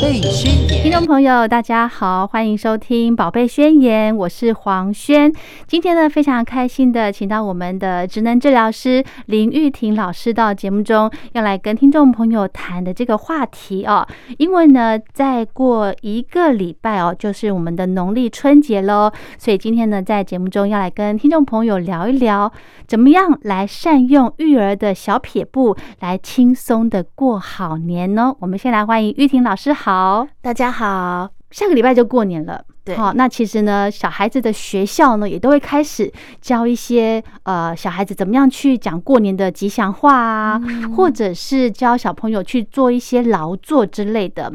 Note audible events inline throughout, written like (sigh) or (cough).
背心。众朋友，大家好，欢迎收听《宝贝宣言》，我是黄轩。今天呢，非常开心的请到我们的职能治疗师林玉婷老师到节目中，要来跟听众朋友谈的这个话题哦。因为呢，再过一个礼拜哦，就是我们的农历春节喽，所以今天呢，在节目中要来跟听众朋友聊一聊，怎么样来善用育儿的小撇步，来轻松的过好年呢？我们先来欢迎玉婷老师，好，大家好。下个礼拜就过年了，对，好，那其实呢，小孩子的学校呢，也都会开始教一些呃，小孩子怎么样去讲过年的吉祥话啊，或者是教小朋友去做一些劳作之类的。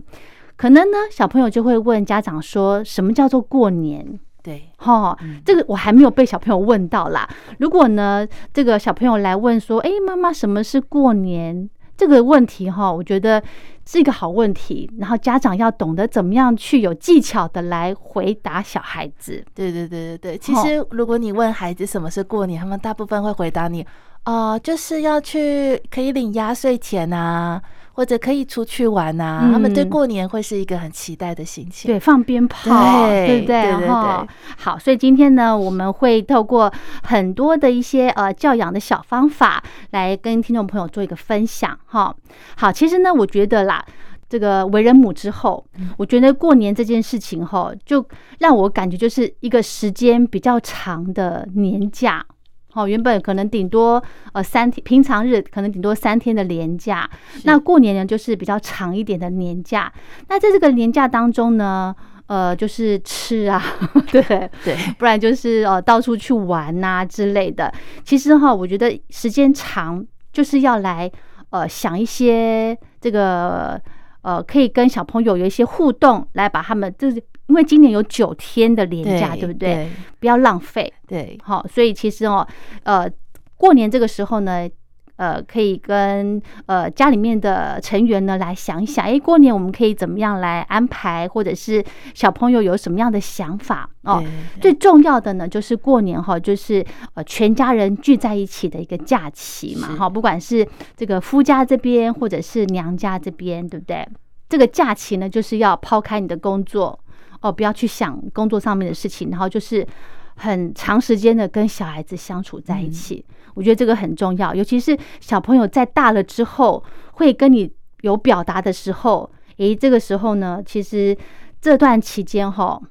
可能呢，小朋友就会问家长说，什么叫做过年？对，哈，这个我还没有被小朋友问到啦。如果呢，这个小朋友来问说，哎，妈妈，什么是过年？这个问题哈，我觉得是一个好问题。然后家长要懂得怎么样去有技巧的来回答小孩子。对对对对对，其实如果你问孩子什么是过年，他们大部分会回答你，哦，就是要去可以领压岁钱啊。或者可以出去玩呐，他们对过年会是一个很期待的心情。对，放鞭炮，对不对？对对对。好，所以今天呢，我们会透过很多的一些呃教养的小方法，来跟听众朋友做一个分享哈。好，其实呢，我觉得啦，这个为人母之后，我觉得过年这件事情哈，就让我感觉就是一个时间比较长的年假。好，原本可能顶多呃三天，平常日可能顶多三天的年假，那过年呢就是比较长一点的年假。那在这个年假当中呢，呃，就是吃啊，(laughs) 对对，不然就是呃到处去玩呐之类的。其实哈，我觉得时间长就是要来呃想一些这个呃可以跟小朋友有一些互动，来把他们就是。因为今年有九天的年假，对不对？不要浪费。对，好，所以其实哦，呃，过年这个时候呢，呃，可以跟呃家里面的成员呢来想一想，哎，过年我们可以怎么样来安排，或者是小朋友有什么样的想法哦。最重要的呢，就是过年哈，就是呃全家人聚在一起的一个假期嘛，哈，不管是这个夫家这边或者是娘家这边，对不对？这个假期呢，就是要抛开你的工作。哦，不要去想工作上面的事情，然后就是很长时间的跟小孩子相处在一起。我觉得这个很重要，尤其是小朋友在大了之后，会跟你有表达的时候，诶，这个时候呢，其实这段期间哈，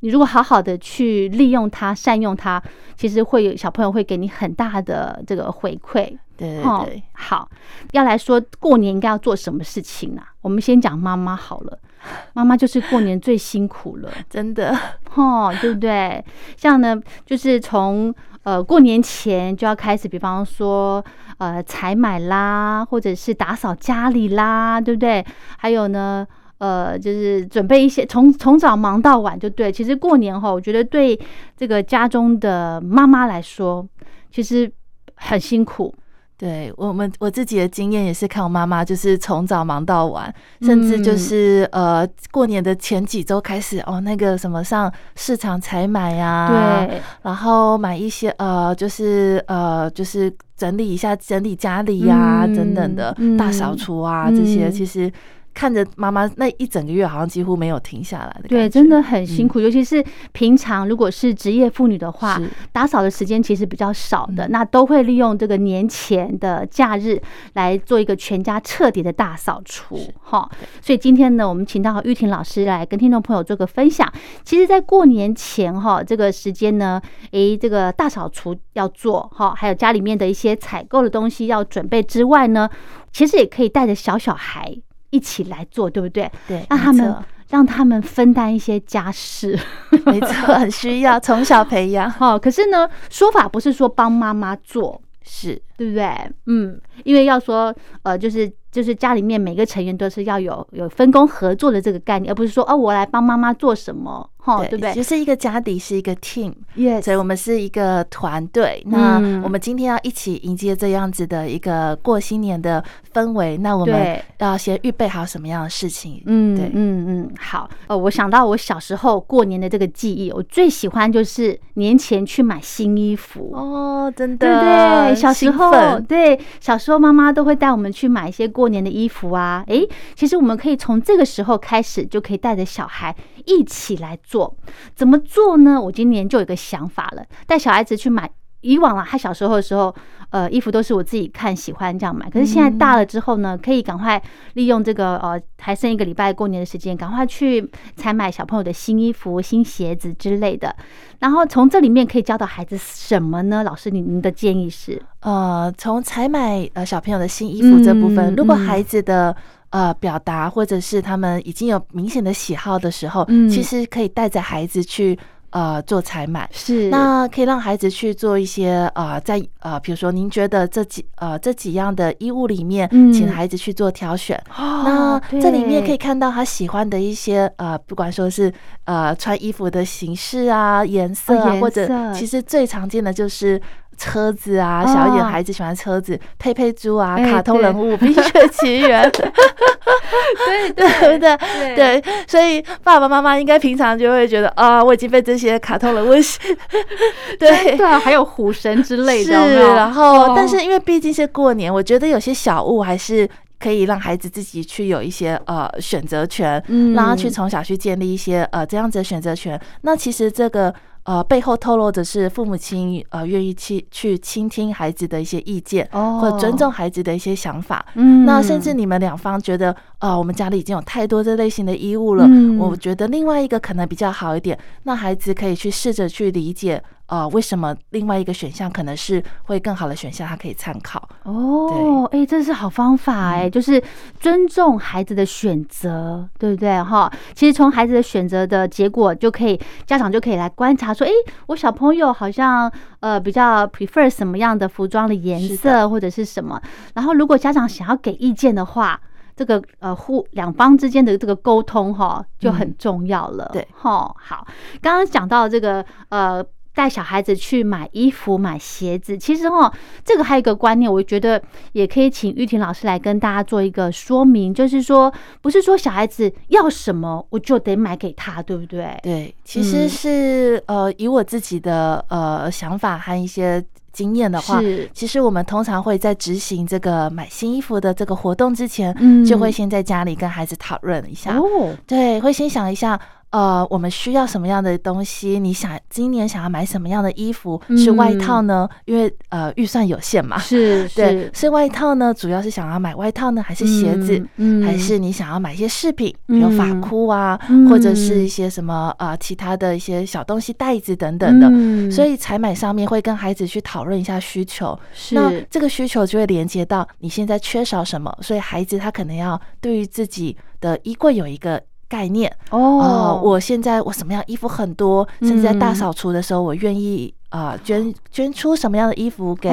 你如果好好的去利用它、善用它，其实会有小朋友会给你很大的这个回馈。对对对，好，要来说过年应该要做什么事情呢？我们先讲妈妈好了。(laughs) 妈妈就是过年最辛苦了，(laughs) 真的，(laughs) 哦，对不对？像呢，就是从呃过年前就要开始，比方说呃采买啦，或者是打扫家里啦，对不对？还有呢，呃，就是准备一些，从从早忙到晚，就对。其实过年哈，我觉得对这个家中的妈妈来说，其实很辛苦。对我们我自己的经验也是看我妈妈，就是从早忙到晚，甚至就是呃过年的前几周开始哦，那个什么上市场采买呀，对，然后买一些呃就是呃就是整理一下整理家里呀等等的大扫除啊这些，其。实。看着妈妈那一整个月，好像几乎没有停下来的，对，真的很辛苦。尤其是平常如果是职业妇女的话，打扫的时间其实比较少的，那都会利用这个年前的假日来做一个全家彻底的大扫除，哈。所以今天呢，我们请到玉婷老师来跟听众朋友做个分享。其实，在过年前哈这个时间呢，诶，这个大扫除要做哈，还有家里面的一些采购的东西要准备之外呢，其实也可以带着小小孩。一起来做，对不对？对，让他们让他们分担一些家事，(laughs) 没错，很需要从小培养。(laughs) 哦，可是呢，说法不是说帮妈妈做，是对不对？嗯，因为要说，呃，就是就是家里面每个成员都是要有有分工合作的这个概念，而不是说哦，我来帮妈妈做什么。对不对？其实一个家底是一个 team，耶，所以我们是一个团队。那我们今天要一起迎接这样子的一个过新年的氛围。那我们要先预备好什么样的事情？嗯，对，嗯嗯，好。呃，我想到我小时候过年的这个记忆，我最喜欢就是年前去买新衣服。哦，真的，对对？小时候分。对，小时候妈妈都会带我们去买一些过年的衣服啊。诶，其实我们可以从这个时候开始，就可以带着小孩一起来做。怎么做呢？我今年就有个想法了，带小孩子去买。以往啊，他小时候的时候，呃，衣服都是我自己看喜欢这样买。可是现在大了之后呢，可以赶快利用这个呃，还剩一个礼拜过年的时间，赶快去采买小朋友的新衣服、新鞋子之类的。然后从这里面可以教导孩子什么呢？老师，您您的建议是？呃，从采买呃小朋友的新衣服这部分，如果孩子的呃表达或者是他们已经有明显的喜好的时候，其实可以带着孩子去。呃，做采买是那可以让孩子去做一些呃，在呃，比如说您觉得这几呃这几样的衣物里面，请孩子去做挑选。那这里面可以看到他喜欢的一些呃，不管说是呃穿衣服的形式啊、颜色啊，或者其实最常见的就是。车子啊，小一点孩子喜欢车子，佩佩猪啊，卡通人物，冰雪奇缘，对 (laughs) 对不对？对，所以爸爸妈妈应该平常就会觉得啊，我已经被这些卡通人物 (laughs) 对对啊，还有虎神之类的，是。然后，但是因为毕竟是过年，我觉得有些小物还是可以让孩子自己去有一些呃选择权，让他去从小去建立一些呃这样子的选择权。那其实这个。呃，背后透露的是父母亲呃愿意去去倾听孩子的一些意见，或者尊重孩子的一些想法。嗯，那甚至你们两方觉得，呃，我们家里已经有太多这类型的衣物了，我觉得另外一个可能比较好一点，那孩子可以去试着去理解。呃，为什么另外一个选项可能是会更好的选项？他可以参考哦。哎，这是好方法哎，就是尊重孩子的选择，对不对？哈，其实从孩子的选择的结果，就可以家长就可以来观察说，哎，我小朋友好像呃比较 prefer 什么样的服装的颜色或者是什么。然后，如果家长想要给意见的话，这个呃互两方之间的这个沟通哈就很重要了。对，哈，好，刚刚讲到这个呃。带小孩子去买衣服、买鞋子，其实哈，这个还有一个观念，我觉得也可以请玉婷老师来跟大家做一个说明，就是说，不是说小孩子要什么我就得买给他，对不对？对，其实是呃，以我自己的呃想法和一些经验的话，其实我们通常会在执行这个买新衣服的这个活动之前，嗯。就会先在家里跟孩子讨论一下，哦，对，会先想一下。呃，我们需要什么样的东西？你想今年想要买什么样的衣服？是外套呢？因为呃预算有限嘛。是，对，是外套呢，主要是想要买外套呢，还是鞋子？嗯，还是你想要买一些饰品，比如发箍啊，或者是一些什么呃其他的一些小东西、袋子等等的。所以采买上面会跟孩子去讨论一下需求。是，那这个需求就会连接到你现在缺少什么，所以孩子他可能要对于自己的衣柜有一个。概念哦，我现在我什么样衣服很多，甚至在大扫除的时候，我愿意啊捐捐出什么样的衣服给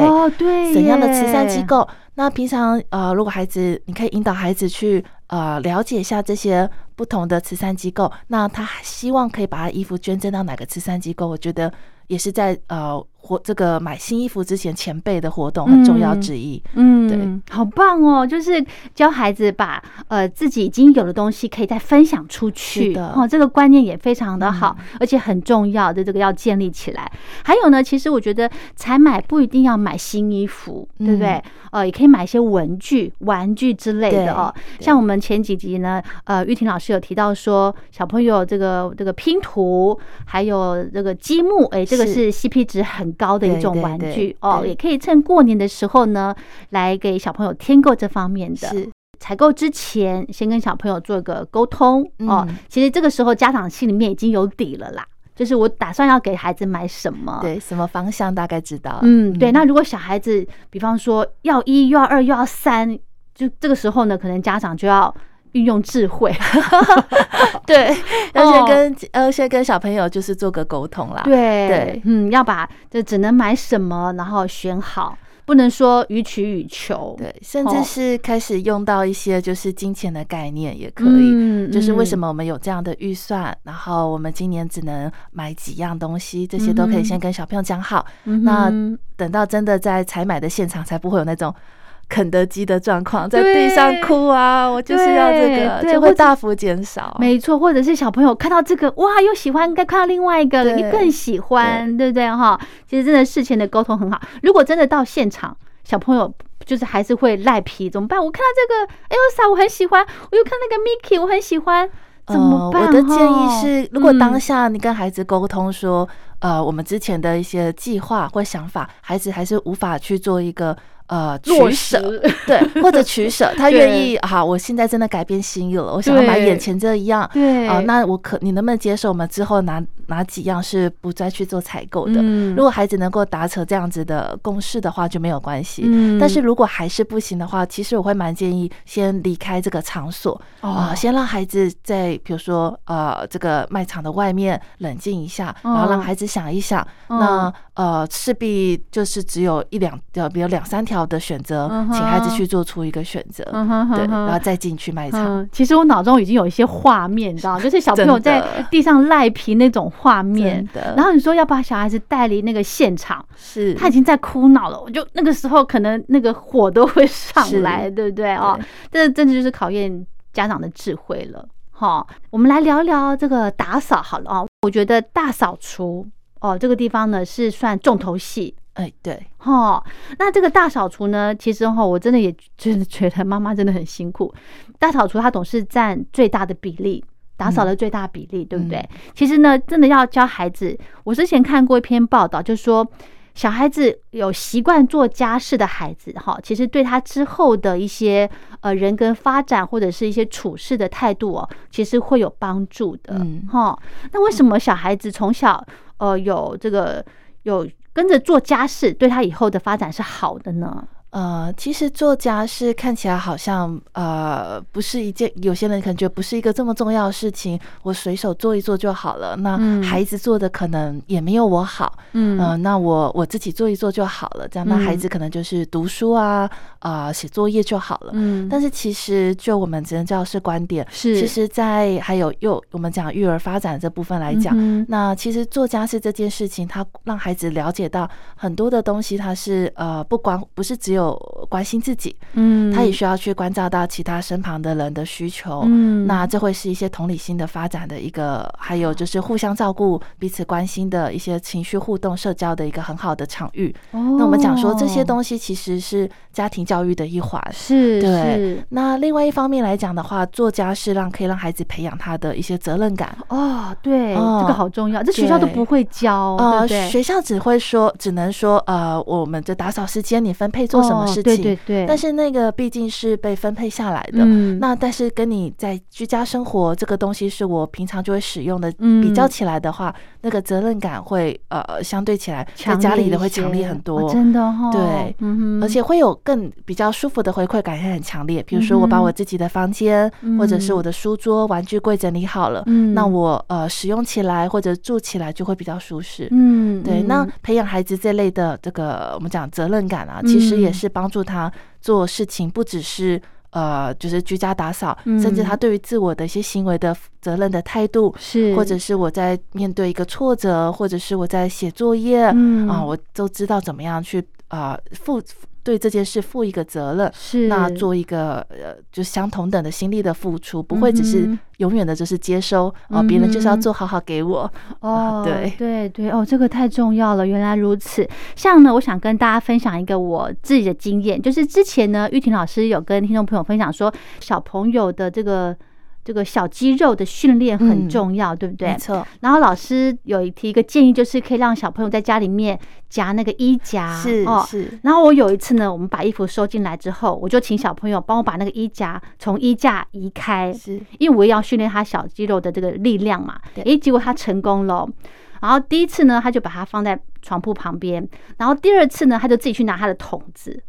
怎样的慈善机构。那平常呃，如果孩子你可以引导孩子去呃了解一下这些不同的慈善机构，那他希望可以把他衣服捐赠到哪个慈善机构？我觉得也是在呃。活这个买新衣服之前前辈的活动很重要之一，嗯，对，好棒哦！就是教孩子把呃自己已经有的东西可以再分享出去的哦，这个观念也非常的好，而且很重要的这个要建立起来。还有呢，其实我觉得采买不一定要买新衣服，对不对？呃，也可以买一些文具、玩具之类的哦。像我们前几集呢，呃，玉婷老师有提到说，小朋友这个这个拼图，还有这个积木，哎，这个是 CP 值很。高的一种玩具哦，也可以趁过年的时候呢，来给小朋友添购这方面的。是采购之前，先跟小朋友做个沟通哦。其实这个时候家长心里面已经有底了啦，就是我打算要给孩子买什么，对，什么方向大概知道。嗯，对。那如果小孩子，比方说要一又要二又要三，就这个时候呢，可能家长就要。运用智慧，(laughs) 对，要先跟呃先跟小朋友就是做个沟通啦。对对，嗯，要把就只能买什么，然后选好，不能说予取予求。对，甚至是开始用到一些就是金钱的概念也可以，嗯就是为什么我们有这样的预算，然后我们今年只能买几样东西，这些都可以先跟小朋友讲好。那等到真的在采买的现场，才不会有那种。肯德基的状况，在地上哭啊！我就是要这个，就会大幅减少。没错，或者是小朋友看到这个，哇，又喜欢，该看到另外一个，你更喜欢，对不对？哈，其实真的事前的沟通很好。如果真的到现场，小朋友就是还是会赖皮，怎么办？我看到这个 Elsa 我很喜欢，我又看那个 Mickey 我很喜欢，怎么办？我的建议是，如果当下你跟孩子沟通说，呃，我们之前的一些计划或想法，孩子还是无法去做一个。呃，取舍对，或者取舍，(laughs) 他愿意好，我现在真的改变心意了，我想要把眼前这一样，对啊，那我可你能不能接受我们之后哪哪几样是不再去做采购的？如果孩子能够达成这样子的共识的话，就没有关系。但是如果还是不行的话，其实我会蛮建议先离开这个场所啊，先让孩子在比如说呃这个卖场的外面冷静一下，然后让孩子想一想，那呃势必就是只有一两呃比如两三条。的选择，请孩子去做出一个选择，对，然后再进去卖场。其实我脑中已经有一些画面，你知道，(laughs) 就是小朋友在地上赖皮那种画面的。然后你说要把小孩子带离那个现场，是他已经在哭闹了，我就那个时候可能那个火都会上来，对不对哦？这真的就是考验家长的智慧了。好，我们来聊聊这个打扫好了哦。我觉得大扫除哦，这个地方呢是算重头戏。哎，对，哈，那这个大扫除呢？其实哈，我真的也真的觉得妈妈真的很辛苦。大扫除它总是占最大的比例，打扫的最大比例，对不对？其实呢，真的要教孩子。我之前看过一篇报道，就说小孩子有习惯做家事的孩子，哈，其实对他之后的一些呃人格发展或者是一些处事的态度哦，其实会有帮助的，哈。那为什么小孩子从小呃有这个有？跟着做家事，对他以后的发展是好的呢。呃，其实做家事看起来好像呃不是一件，有些人可能觉得不是一个这么重要的事情，我随手做一做就好了。那孩子做的可能也没有我好，嗯，那我我自己做一做就好了。这样，那孩子可能就是读书啊啊写作业就好了。嗯，但是其实就我们职能教师观点，是其实，在还有幼我们讲育儿发展这部分来讲，那其实做家事这件事情，他让孩子了解到很多的东西，他是呃不光不是只有。有关心自己，嗯，他也需要去关照到其他身旁的人的需求，嗯，那这会是一些同理心的发展的一个，还有就是互相照顾、彼此关心的一些情绪互动、社交的一个很好的场域。哦。那我们讲说这些东西其实是家庭教育的一环，是，对。那另外一方面来讲的话，作家是让可以让孩子培养他的一些责任感。哦，对，这个好重要，这学校都不会教，呃，学校只会说，只能说，呃，我们的打扫时间你分配做什么。事情，对对对对，但是那个毕竟是被分配下来的，嗯，那但是跟你在居家生活这个东西是我平常就会使用的，比较起来的话，那个责任感会呃相对起来在家里的会强烈很多，真的哈，对，而且会有更比较舒服的回馈感，也很强烈。比如说我把我自己的房间或者是我的书桌、玩具柜整理好了，嗯，那我呃使用起来或者住起来就会比较舒适，嗯，对。那培养孩子这类的这个我们讲责任感啊，其实也是。帮助他做事情，不只是呃，就是居家打扫，甚至他对于自我的一些行为的责任的态度，是，或者是我在面对一个挫折，或者是我在写作业，啊，我都知道怎么样去啊负。对这件事负一个责任，是那做一个呃，就相同等的心力的付出，不会只是永远的就是接收啊，别人就是要做好好给我哦，对对对哦，这个太重要了，原来如此。像呢，我想跟大家分享一个我自己的经验，就是之前呢，玉婷老师有跟听众朋友分享说，小朋友的这个。这个小肌肉的训练很重要，对不对？没错。然后老师有提一个建议，就是可以让小朋友在家里面夹那个衣夹，是是。然后我有一次呢，我们把衣服收进来之后，我就请小朋友帮我把那个衣夹从衣架移开，是因为我也要训练他小肌肉的这个力量嘛。诶，结果他成功了。然后第一次呢，他就把它放在床铺旁边，然后第二次呢，他就自己去拿他的桶子。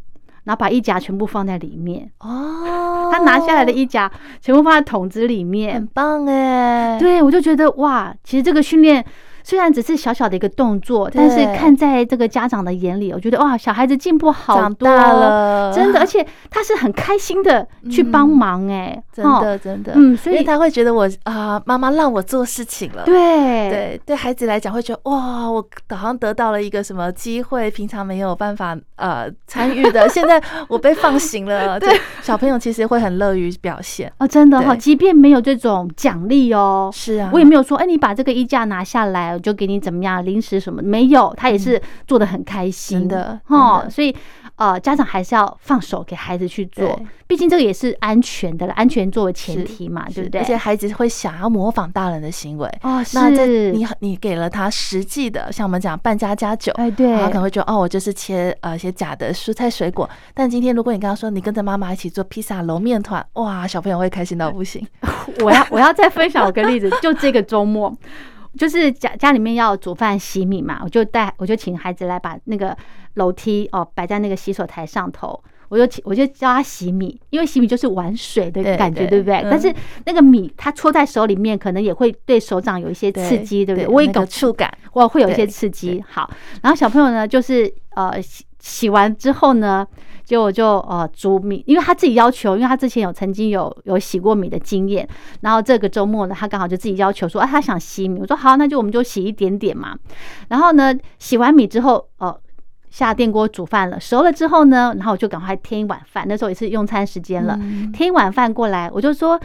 然后把衣夹全部放在里面哦，他拿下来的衣夹全部放在桶子里面，很棒哎。对，我就觉得哇，其实这个训练。虽然只是小小的一个动作，但是看在这个家长的眼里，我觉得哇，小孩子进步好多了，真的，而且他是很开心的去帮忙，哎，真的真的，嗯，所以他会觉得我啊，妈妈让我做事情了，对。对，对孩子来讲会觉得哇，我好像得到了一个什么机会，平常没有办法呃参与的，(laughs) 现在我被放行了，(laughs) 对，小朋友其实会很乐于表现。哦，真的哈，即便没有这种奖励哦，是啊，我也没有说，哎，你把这个衣架拿下来。就给你怎么样零食什么没有，他也是做的很开心的哈。所以呃，家长还是要放手给孩子去做，毕竟这个也是安全的了，安全作为前提嘛，对不对？而且孩子会想要模仿大人的行为。哦，那这是你你给了他实际的，像我们讲半家家酒，哎对，他可能会觉得哦，我就是切呃一些假的蔬菜水果。但今天如果你跟他说你跟着妈妈一起做披萨揉面团，哇，小朋友会开心到不行。(laughs) 我要我要再分享我个例子，就这个周末，就是家家里面要煮饭洗米嘛，我就带我就请孩子来把那个楼梯哦摆在那个洗手台上头。我就请我就教他洗米，因为洗米就是玩水的感觉，对对不对？嗯但是那个米它戳在手里面，可能也会对手掌有一些刺激，对不对？我也搞触感，我会有一些刺激。好，然后小朋友呢，就是呃洗洗完之后呢，就我就呃煮米，因为他自己要求，因为他之前有曾经有有洗过米的经验，然后这个周末呢，他刚好就自己要求说，啊，他想洗米，我说好，那就我们就洗一点点嘛。然后呢，洗完米之后，哦。下电锅煮饭了，熟了之后呢，然后我就赶快添一碗饭。那时候也是用餐时间了，嗯添一碗饭过来，我就说：“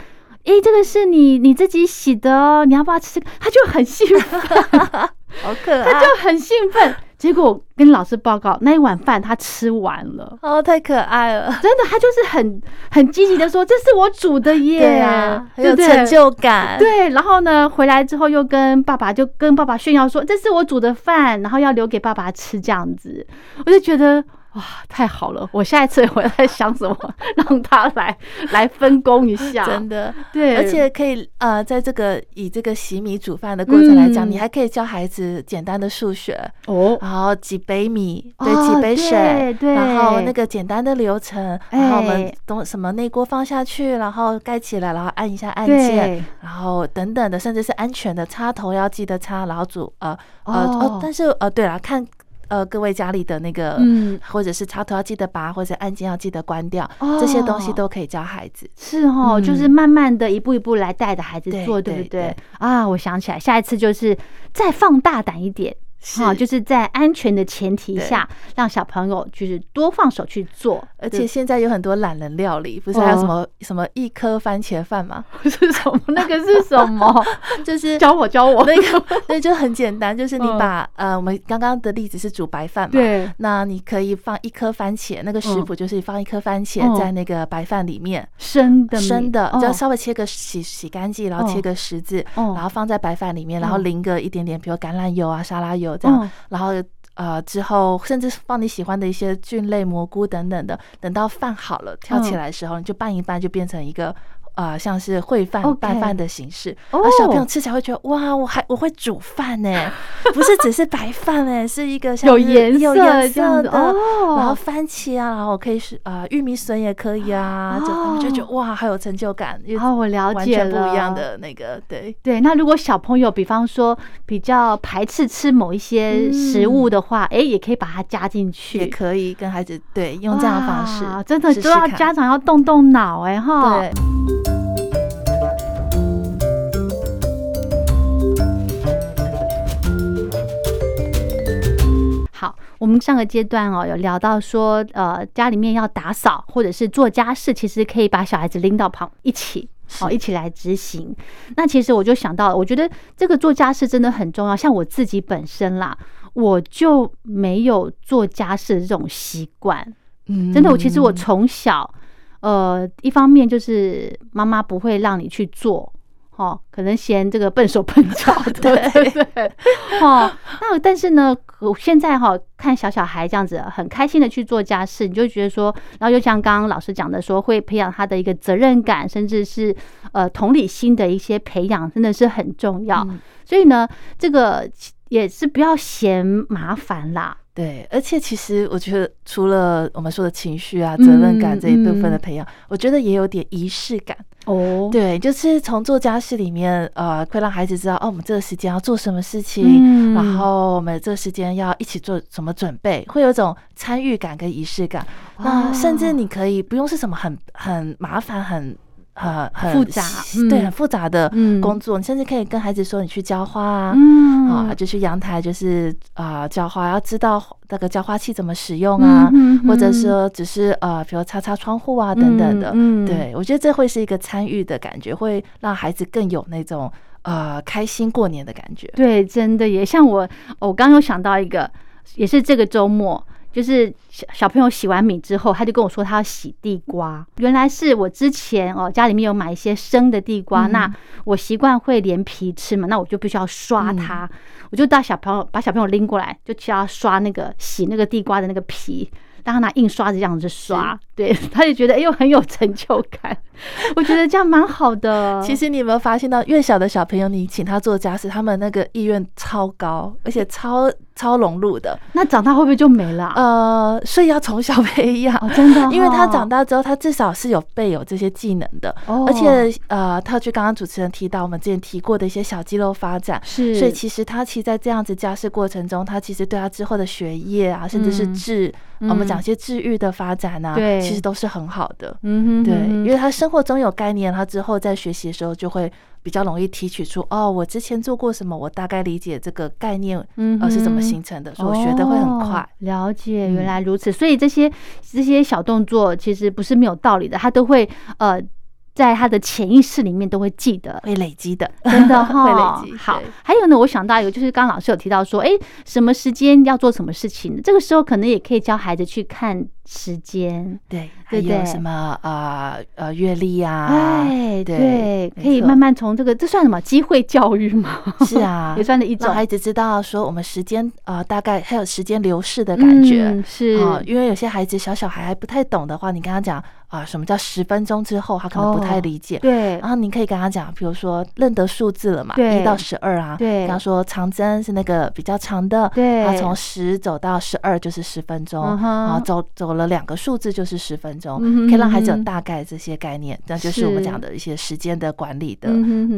诶，这个是你你自己洗的哦，你要不要吃？”他就很兴奋，(laughs) 好可爱，他就很兴奋。结果跟老师报告，那一碗饭他吃完了，哦，太可爱了。真的，他就是很很积极的说：“这是我煮的耶！”对啊，很有成就感。对，然后呢，回来之后又跟爸爸就跟爸爸炫耀说：“这是我煮的饭，然后要留给爸爸吃。”这样子，我就觉得哇，太好了！我下一次我在想什么，让他来来分工一下，真的，对，而且可以呃，在这个以这个洗米煮饭的过程来讲，嗯你还可以教孩子简单的数学，哦，然后几杯米对哦几杯水对，对然后那个简单的流程，然后我们哎东什么内锅放下去，然后盖起来，然后按一下按键，然后等等的，甚至是安全的插头要记得插，然后煮呃呃哦哦，但是呃对了，看呃各位家里的那个嗯，或者是插头要记得拔，或者按键要记得关掉，这些东西哦都可以教孩子。是哦，嗯就是慢慢的一步一步来带着孩子做，对对不对对？啊，我想起来，下一次就是再放大胆一点。啊，就是在安全的前提下，让小朋友就是多放手去做，而且现在有很多懒人料理，不是还有什么、什么一颗番茄饭吗？对 (laughs) 是什么？那个是什么？(laughs) 就是教我教我。那个，那，就很简单，就是你嗯把、呃，我们刚刚的例子是煮白饭嘛，对，那你可以放一颗番茄，那个食嗯谱就是放一颗番茄嗯在那个白饭里面，生的生的，哦就要稍微切个洗洗干净，然后哦切个十字，哦然后放在白饭里面，然后嗯淋个一点点，比如橄榄油啊、沙拉油这样，嗯然后。呃，之后甚至放你喜欢的一些菌类、蘑菇等等的，等到饭好了跳起嗯来的时候，你就拌一拌，就变成一个呃，像是烩饭拌饭的形式。哦而小朋友吃起来会觉得哇，我还我会煮饭呢，(laughs) 不是只是白饭哎，是一个像是有颜有色颜这样的，哦然后番茄啊，然后可以是呃玉米笋也可以啊，就他们就觉得哇，好有成就感，因为哦，我了解了，全不一样。的那个对。对，那如果小朋友比方说比较排斥吃某一些食物的话，哎、也可以把它加进去，也可以跟孩子对用这样的方式哇，真的都要家长要动动脑哎哈。对。们上个阶段哦有聊到说，呃，家里面要打扫或者是做家事，其实可以把小孩子拎到旁一起。好，一起来执行。那其实我就想到，我觉得这个做家事真的很重要。像我自己本身啦，我就没有做家事的这种习惯。嗯真的，我其实我从小，呃，一方面就是妈妈不会让你去做，哦，可能嫌这个笨手笨脚 (laughs) 的，对对对，哦，那但是呢，我现在哈、看小小孩这样子很开心的去做家事，你就觉得说，然后又像刚刚老师讲的说，会培养他的一个责任感，甚至是呃同理心的一些培养，真的是很重要。嗯所以呢，这个也是不要嫌麻烦啦。对，而且其实我觉得，除了我们说的情绪啊、责任感这一部分的培养，我觉得也有点仪式感。哦，对，就是从做家事里面，呃，会让孩子知道，哦，我们这个时间要做什么事情，嗯然后我们这个时间要一起做什么准备，会有一种参与感跟仪式感。那甚至你可以不用是什么很很麻烦、很呃很复杂细对，嗯很复杂的嗯工作，你甚至可以跟孩子说，你去浇花啊。嗯啊，就去阳台，就是啊浇花，要知道那个浇花器怎么使用啊，或者嗯说只是呃，比如擦擦窗户啊等等的。对我觉得这会是一个参与的感觉，会让孩子更有那种呃开心过年的感觉。对，真的也像我，我刚刚有想到一个，也是这个周末就是小小朋友洗完米之后，他就跟我说他要洗地瓜。原来是我之前哦家里面有买一些生的地瓜，那我习惯会连皮吃嘛，那我就必须要刷它。我就带小朋友把小朋友拎过来，就叫他刷那个洗那个地瓜的那个皮。让他拿印刷子这样子刷，对，(laughs) 他也觉得哎呦很有成就感。我觉得这样蛮好的。(laughs) 其实你有没有发现到，越小的小朋友，你请他做家事，他们那个意愿超高，而且超超融入的。那长大会不会就没了？呃，所以要从小培养，真的，因为他长大之后，他至少是有备有这些技能的。哦。而且呃，他就刚刚主持人提到我们之前提过的一些小肌肉发展，是。所以其实他其实在这样子家事过程中，他其实对他之后的学业啊，甚至是智，我们讲一些治愈的发展啊，对，其实都是很好的。嗯哼。对，因为他生活中有概念。他之后在学习的时候就会比较容易提取出哦，我之前做过什么，我大概理解这个概念，嗯，是怎么形成的，所以我学的会很快。了解，原来如此。所以这些这些小动作其实不是没有道理的，他都会呃。在他的潜意识里面都会记得，会累积的，真的 (laughs) 哈。会累积。好，还有呢，我想到一个，就是刚老师有提到说，哎，什么时间要做什么事情？这个时候可能也可以教孩子去看时间，对，还有什么呃呃阅历啊？哎，对，可以慢慢从这个，这算什么机会教育吗？是啊，(laughs) 也算的一种。让孩子知道说，我们时间啊，大概还有时间流逝的感觉，是啊，因为有些孩子小小孩还不太懂的话，你跟他讲。啊，什么叫十分钟之后？他可能不太理解。对，然后你可以跟他讲，比如说认得数字了嘛，一到十二啊。对，跟他说长针是那个比较长的。对，他从十走到十二就是十分钟，然后，走走了两个数字就是十分钟，可以让孩子有大概这些概念，那就是我们讲的一些时间的管理的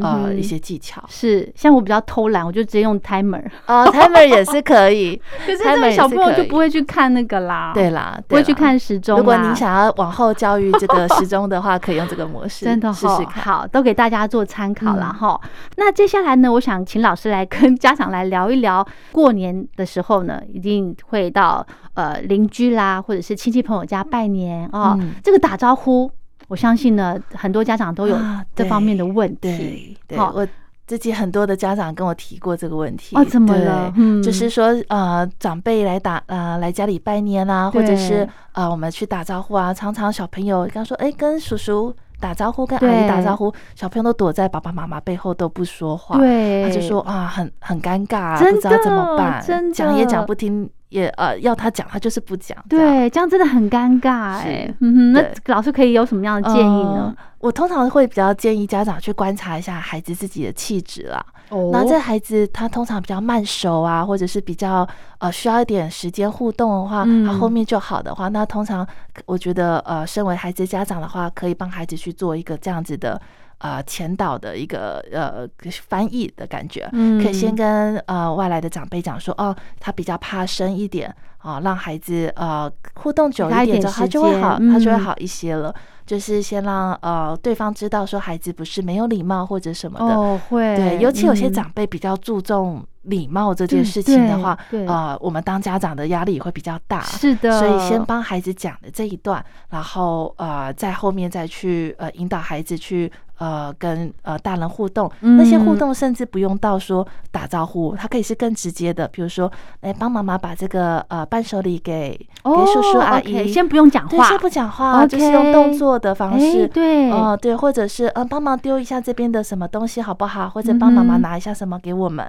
呃一些技巧。是，像我比较偷懒，我就直接用 timer。哦，timer 也是可以，(laughs) 可是这个小朋友就不会去看那个啦。对啦，不会去看时钟。如果您想要往后教育。这个时钟的话，可以用这个模式，(laughs) 真的试试看。好，都给大家做参考了哈。那接下来呢，我想请老师来跟家长来聊一聊，过年的时候呢，一定会到呃邻居啦，或者是亲戚朋友家拜年哦。这个打招呼，我相信呢，很多家长都有这方面的问题。好，我。自己很多的家长跟我提过这个问题。哦，怎么了？嗯，就是说呃，长辈来打呃来家里拜年啊，或者是呃我们去打招呼啊，常常小朋友刚说哎跟叔叔打招呼，跟阿姨打招呼，小朋友都躲在爸爸妈妈背后都不说话，对，他就说啊很很尴尬，不知道怎么办，讲也讲不听。也呃，要他讲，他就是不讲。对，这样真的很尴尬哎。嗯哼，那老师可以有什么样的建议呢？我通常会比较建议家长去观察一下孩子自己的气质啦。哦。那这孩子他通常比较慢熟啊，或者是比较呃需要一点时间互动的话，他后面就好的话，那通常我觉得呃，身为孩子家长的话，可以帮孩子去做一个这样子的。呃，前导的一个呃翻译的感觉，嗯可以先跟呃外来的长辈讲说，哦，他比较怕生一点啊，让孩子呃互动久一点之后，他就会好，他就会好一些了。就是先让呃对方知道说孩子不是没有礼貌或者什么的，哦会，对，尤其有些长辈比较注重。礼貌这件事情的话，呃，我们当家长的压力也会比较大，是的。所以先帮孩子讲的这一段，然后呃，在后面再去呃引导孩子去呃跟呃大人互动。那些互动甚至不用到说打招呼，他可以是更直接的，比如说来帮妈妈把这个呃伴手礼给给叔叔阿姨，先不用讲话，先不讲话，就是用动作的方式，对，哦对，或者是嗯帮忙丢一下这边的什么东西好不好？或者帮妈妈拿一下什么给我们，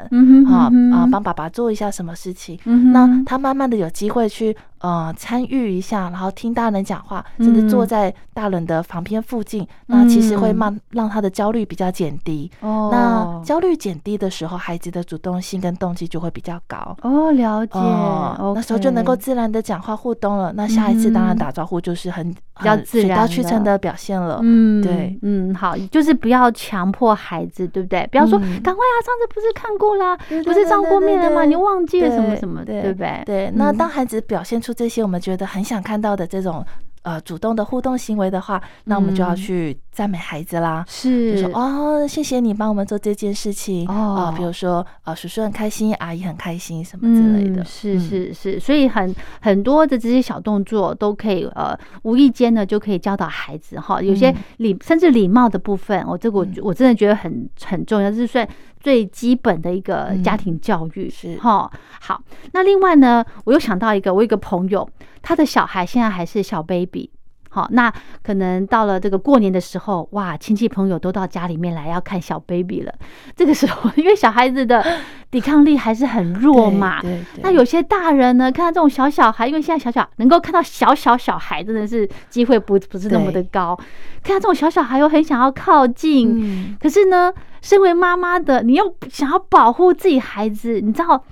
好。啊，帮爸爸做一下什么事情，那他慢慢的有机会去。呃，参与一下，然后听大人讲话，甚至坐在大人的旁边附近，那其实会慢让他的焦虑比较减低。哦，那焦虑减低的时候，孩子的主动性跟动机就会比较高。哦，了解。哦，那时候就能够自然的讲话互动了。那下一次当然打招呼就是很比较自然、水到渠成的表现了。嗯，对，嗯，好，就是不要强迫孩子，对不对？不要说赶快啊，上次不是看过啦，不是照过面了吗？你忘记了什么什么，对不对？对，那当孩子表现出。这些我们觉得很想看到的这种呃主动的互动行为的话，那我们就要去赞美孩子啦，是。就说哦，谢谢你帮我们做这件事情。哦。啊，比如说啊，叔叔很开心，阿姨很开心，什么之类的，嗯、是嗯。是是，所以很很多的这些小动作都可以呃，无意间呢就可以教导孩子哈。有些嗯。礼甚至礼貌的部分，我、这个我嗯。我真的觉得很很重要，这是算最基本的一个嗯。家庭教育。是。哈，好，那另外呢，我又想到一个，我有一个朋友，他的小孩现在还是小 baby。好，那可能到了这个过年的时候，哇，亲戚朋友都到家里面来要看小 baby 了。这个时候，(laughs) 因为小孩子的抵抗力还是很弱嘛，对对那有些大人呢，看到这种小小孩，因为现在小小能够看到小小小孩，真的是机会不不是那么的高。看到这种小小孩，又很想要靠近，嗯，可是呢，身为妈妈的，你又想要保护自己孩子，你知道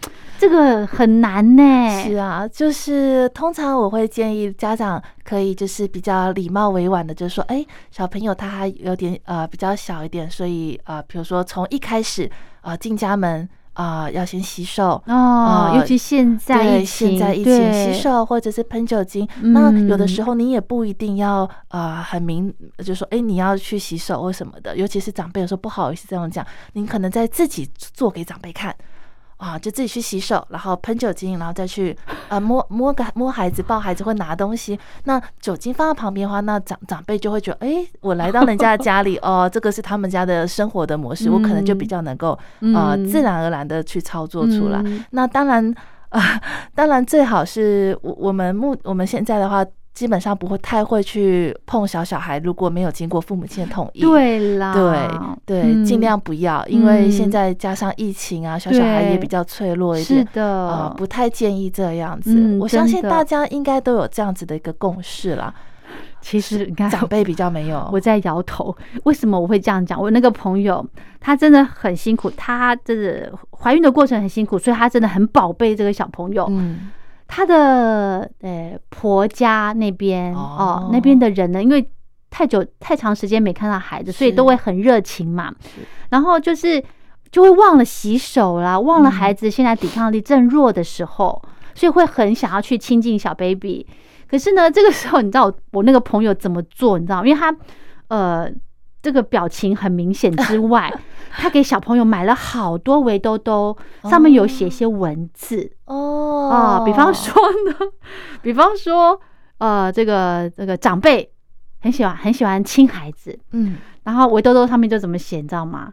这个很难呢。是啊，就是通常我会建议家长可以就是比较礼貌委婉的，就是说，哎，小朋友他还有点呃比较小一点，所以呃，比如说从一开始呃进家门啊、要先洗手。哦，呃尤其现在对，疫情，现在疫情洗手或者是喷酒精，那有的嗯时候你也不一定要呃很明，就说哎你要去洗手或什么的，尤其是长辈有时候不好意思这样讲，您可能在自己做给长辈看。啊，就自己去洗手，然后喷酒精，然后再去呃摸摸个摸孩子、抱孩子或拿东西。那酒精放在旁边的话，那长长辈就会觉得，哎，我来到人家的家里，(laughs) 哦，这个是他们家的生活的模式，我可能就比较能够呃嗯自然而然的去操作出来。嗯那当然啊、(laughs) 当然最好是我我们目我们现在的话，基本上不会太会去碰小小孩，如果没有经过父母亲的同意。对啦，对对，嗯尽量不要，因为嗯现在加上疫情啊，小小孩也比较脆弱一点是。的，啊、不太建议这样子。嗯我相信大家应该都有这样子的一个共识啦。其实你看长辈比较没有，我在摇头。为什么我会这样讲？我那个朋友，她真的很辛苦，她真的怀孕的过程很辛苦，所以她真的很宝贝这个小朋友。嗯她的呃婆家那边哦哦，那边的人呢，因为太久太长时间没看到孩子，所以都会很热情嘛。然后就是就会忘了洗手啦，忘了嗯孩子现在抵抗力正弱的时候，所以会很想要去亲近小 baby。可是呢，这个时候你知道我我那个朋友怎么做？你知道，因为他呃这个表情很明显之 (laughs) 外，他给小朋友买了好多围兜兜，上面有写一些文字哦啊、比方说呢，(laughs) 比方说呃这个这个长辈很喜欢很喜欢亲孩子，嗯，然后围兜兜上面就怎么写，你知道吗？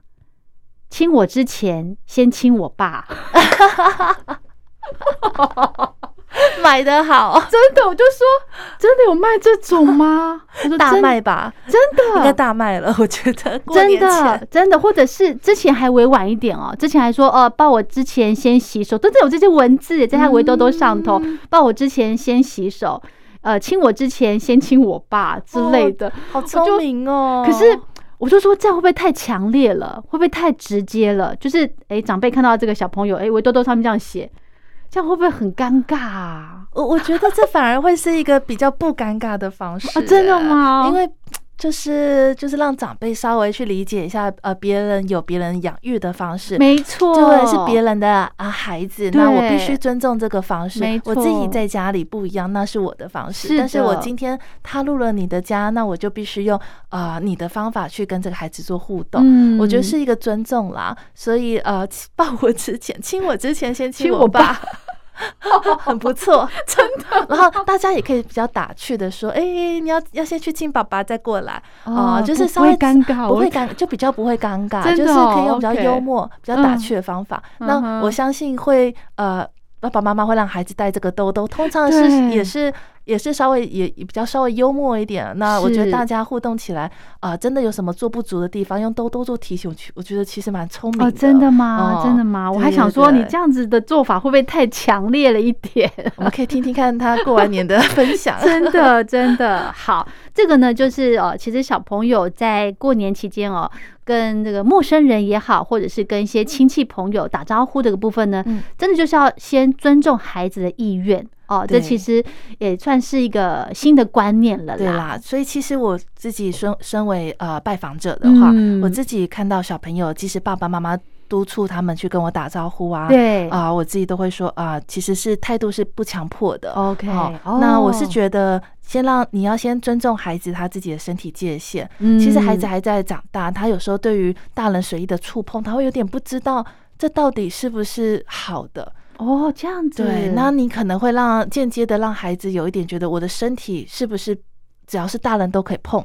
亲我之前先亲我爸，(laughs) (laughs) 买的好，真的，我就说真的有卖这种吗？(laughs) 他说大真卖吧，真的应该大卖了，我觉得 (laughs) 真的真的，或者是之前还委婉一点哦，之前还说呃，抱我之前先洗手，真的有这些文字在他围兜兜上头，嗯抱我之前先洗手，呃，亲我之前先亲我爸之类的。好聪明哦。可是我就说这样会不会太强烈了？会不会太直接了？就是诶，长辈看到这个小朋友诶，围兜兜上面这样写，这样会不会很尴尬啊？我我觉得这反而会是一个比较不尴尬的方式、啊真的吗因为就是就是让长辈稍微去理解一下，呃，别人有别人养育的方式，没错，对，是别人的啊孩子，那我必须尊重这个方式没。我自己在家里不一样，那是我的方式。是但是我今天踏入了你的家，那我就必须用啊、呃你的方法去跟这个孩子做互动。嗯我觉得是一个尊重啦。所以呃，抱我之前，亲我之前先亲我爸。(laughs) 很不错，(laughs) 真的。(laughs) 然后大家也可以比较打趣的说：“哎、你要要先去亲爸爸，再过来。啊、哦就是稍微不不会尴尬不会尴，就比较不会尴尬，就是可以用比较幽默、比较打嗯趣的方法。嗯那我相信会呃，爸爸妈妈会让孩子带这个兜兜，通常是对。也是也是稍微也也比较稍微幽默一点。那我觉得大家互动起来啊、真的有什么做不足的地方，用兜兜做提醒，我去我觉得其实蛮聪明的。哦，真的吗？哦真的吗？我还想说你这样子的做法会不会太强烈了一点？(laughs) 我们可以听听看他过完年的分享。(laughs) (laughs) 真的，真的好。这个呢，就是哦，其实小朋友在过年期间哦，跟这个陌生人也好，或者是跟一些亲戚朋友打招呼这个部分呢，嗯真的就是要先尊重孩子的意愿哦。这其实也算是一个新的观念了对啦。啦，所以其实我自己身身为呃拜访者的话，嗯我自己看到小朋友，即使爸爸妈妈督促他们去跟我打招呼啊。对啊，我自己都会说啊，其实是态度是不强迫的。OK，好，那我是觉得先让你要先尊重孩子他自己的身体界限。嗯其实孩子还在长大，他有时候对于大人随意的触碰，他会有点不知道这到底是不是好的。哦这样子，对，那你可能会让间接的让孩子有一点觉得我的身体是不是只要是大人都可以碰。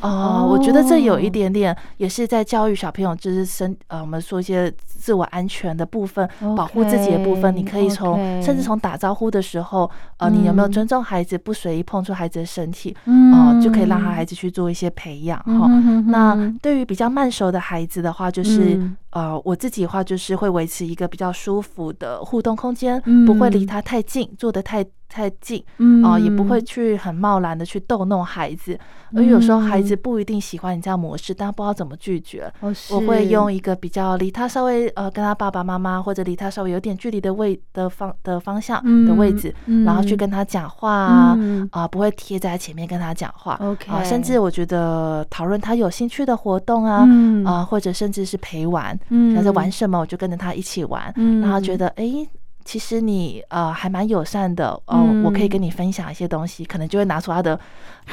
哦，我觉得这有一点点也是在教育小朋友，就是身呃，我们说一些自我安全的部分，保护自己的部分，你可以从甚至从打招呼的时候，呃，你有没有嗯尊重孩子，不随意碰触孩子的身体，嗯。哦，就可以让他孩子去做一些培养哈。那对于比较慢熟的孩子的话，就是、嗯。呃，我自己的话就是会维持一个比较舒服的互动空间，嗯。不会离他太近，坐得太太近，嗯。哦、也不会去很贸然的去逗弄孩子，而有时候孩子不一定喜欢你这样模式，但他不知道怎么拒绝。哦。我会用一个比较离他稍微呃跟他爸爸妈妈或者离他稍微有点距离的位的方的方向的位置，嗯然后去跟他讲话啊，不会贴在前面跟他讲话 OK 啊，甚至我觉得讨论他有兴趣的活动啊，嗯。啊、或者甚至是陪玩，嗯。他在玩什么我就跟着他一起玩，嗯。让他觉得诶，其实你呃还蛮友善的哦、嗯。我可以跟你分享一些东西，可能就会拿出他的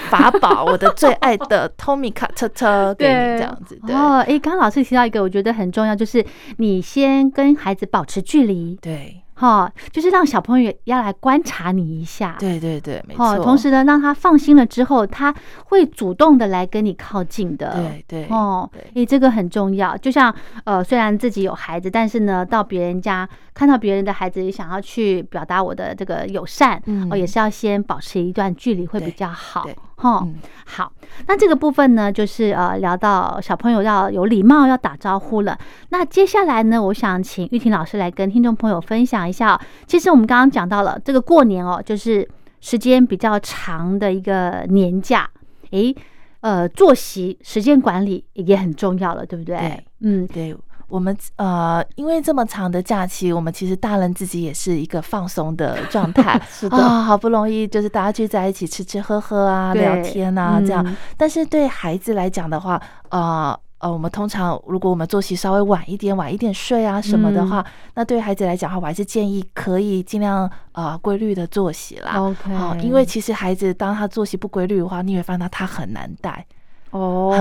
法宝，我的最爱的 Tommy 卡车车 (laughs) 给你这样子，对、哦，诶，刚刚老师提到一个，我觉得很重要，就是你先跟孩子保持距离，对哈，就是让小朋友要来观察你一下，对对对，没哦，错，同时呢，让他放心了之后，他会主动的来跟你靠近的，对对哦对，诶，这个很重要。就像呃，虽然自己有孩子，但是呢，到别人家看到别人的孩子，也想要去表达我的这个友善，嗯。哦，也是要先保持一段距离会比较好对，哈、嗯好，那这个部分呢，就是呃，聊到小朋友要有礼貌，要打招呼了。那接下来呢，我想请玉婷老师来跟听众朋友分享一下哦、其实我们刚刚讲到了这个过年哦，就是时间比较长的一个年假，诶，呃，作息时间管理也很重要了，对不对？对，嗯，对。我们呃，因为这么长的假期，我们其实大人自己也是一个放松的状态 (laughs) 是的啊，好不容易就是大家聚在一起吃吃喝喝啊，聊天啊，这样嗯。但是对孩子来讲的话，呃呃，我们通常如果我们作息稍微晚一点，晚一点睡啊什么的话，嗯那对孩子来讲的话，我还是建议可以尽量呃规律的作息啦。OK 好因为其实孩子当他作息不规律的话，你会发现他他很难带。哦，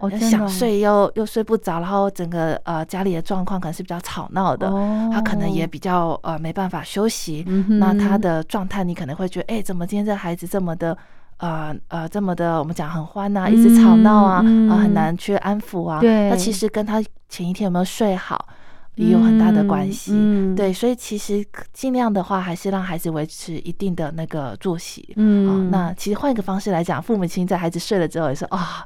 很欢，想睡又又睡不着，然后整个呃家里的状况可能是比较吵闹的，哦他可能也比较呃没办法休息，嗯那他的状态你可能会觉得，哎、怎么今天这孩子这么的。呃呃，这么的，我们讲很欢呐、一直吵闹啊，嗯啊、很难去安抚啊。对那其实跟他前一天有没有睡好也有很大的关系。对，所以其实尽量的话，还是让孩子维持一定的那个作息。嗯。哦，那其实换一个方式来讲，父母亲在孩子睡了之后，也是啊、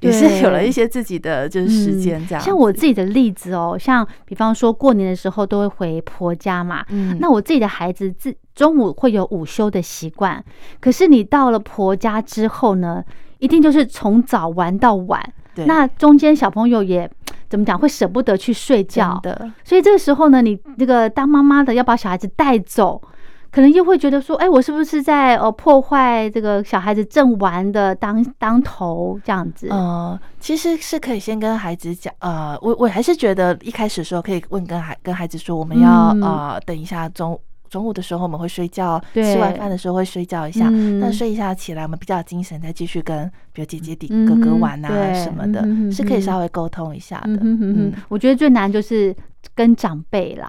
对。也是有了一些自己的就是时间这样、嗯像我自己的例子哦，像比方说过年的时候都会回婆家嘛，嗯。那我自己的孩子自中午会有午休的习惯，可是你到了婆家之后呢，一定就是从早玩到晚，对。那中间小朋友也怎么讲会舍不得去睡觉，的所以这个时候呢，你这个当妈妈的要把小孩子带走。可能又会觉得说，哎，我是不是在呃破坏这个小孩子正玩的当当头这样子？呃，其实是可以先跟孩子讲，呃，我我还是觉得一开始的时候可以问跟孩跟孩子说，我们要、嗯呃等一下中中午的时候我们会睡觉，吃完饭的时候会睡觉一下，嗯那睡一下起来我们比较精神，再继续跟比如姐姐弟嗯哥哥玩啊什么的是可以稍微沟通一下的。嗯我觉得最难就是跟长辈啦，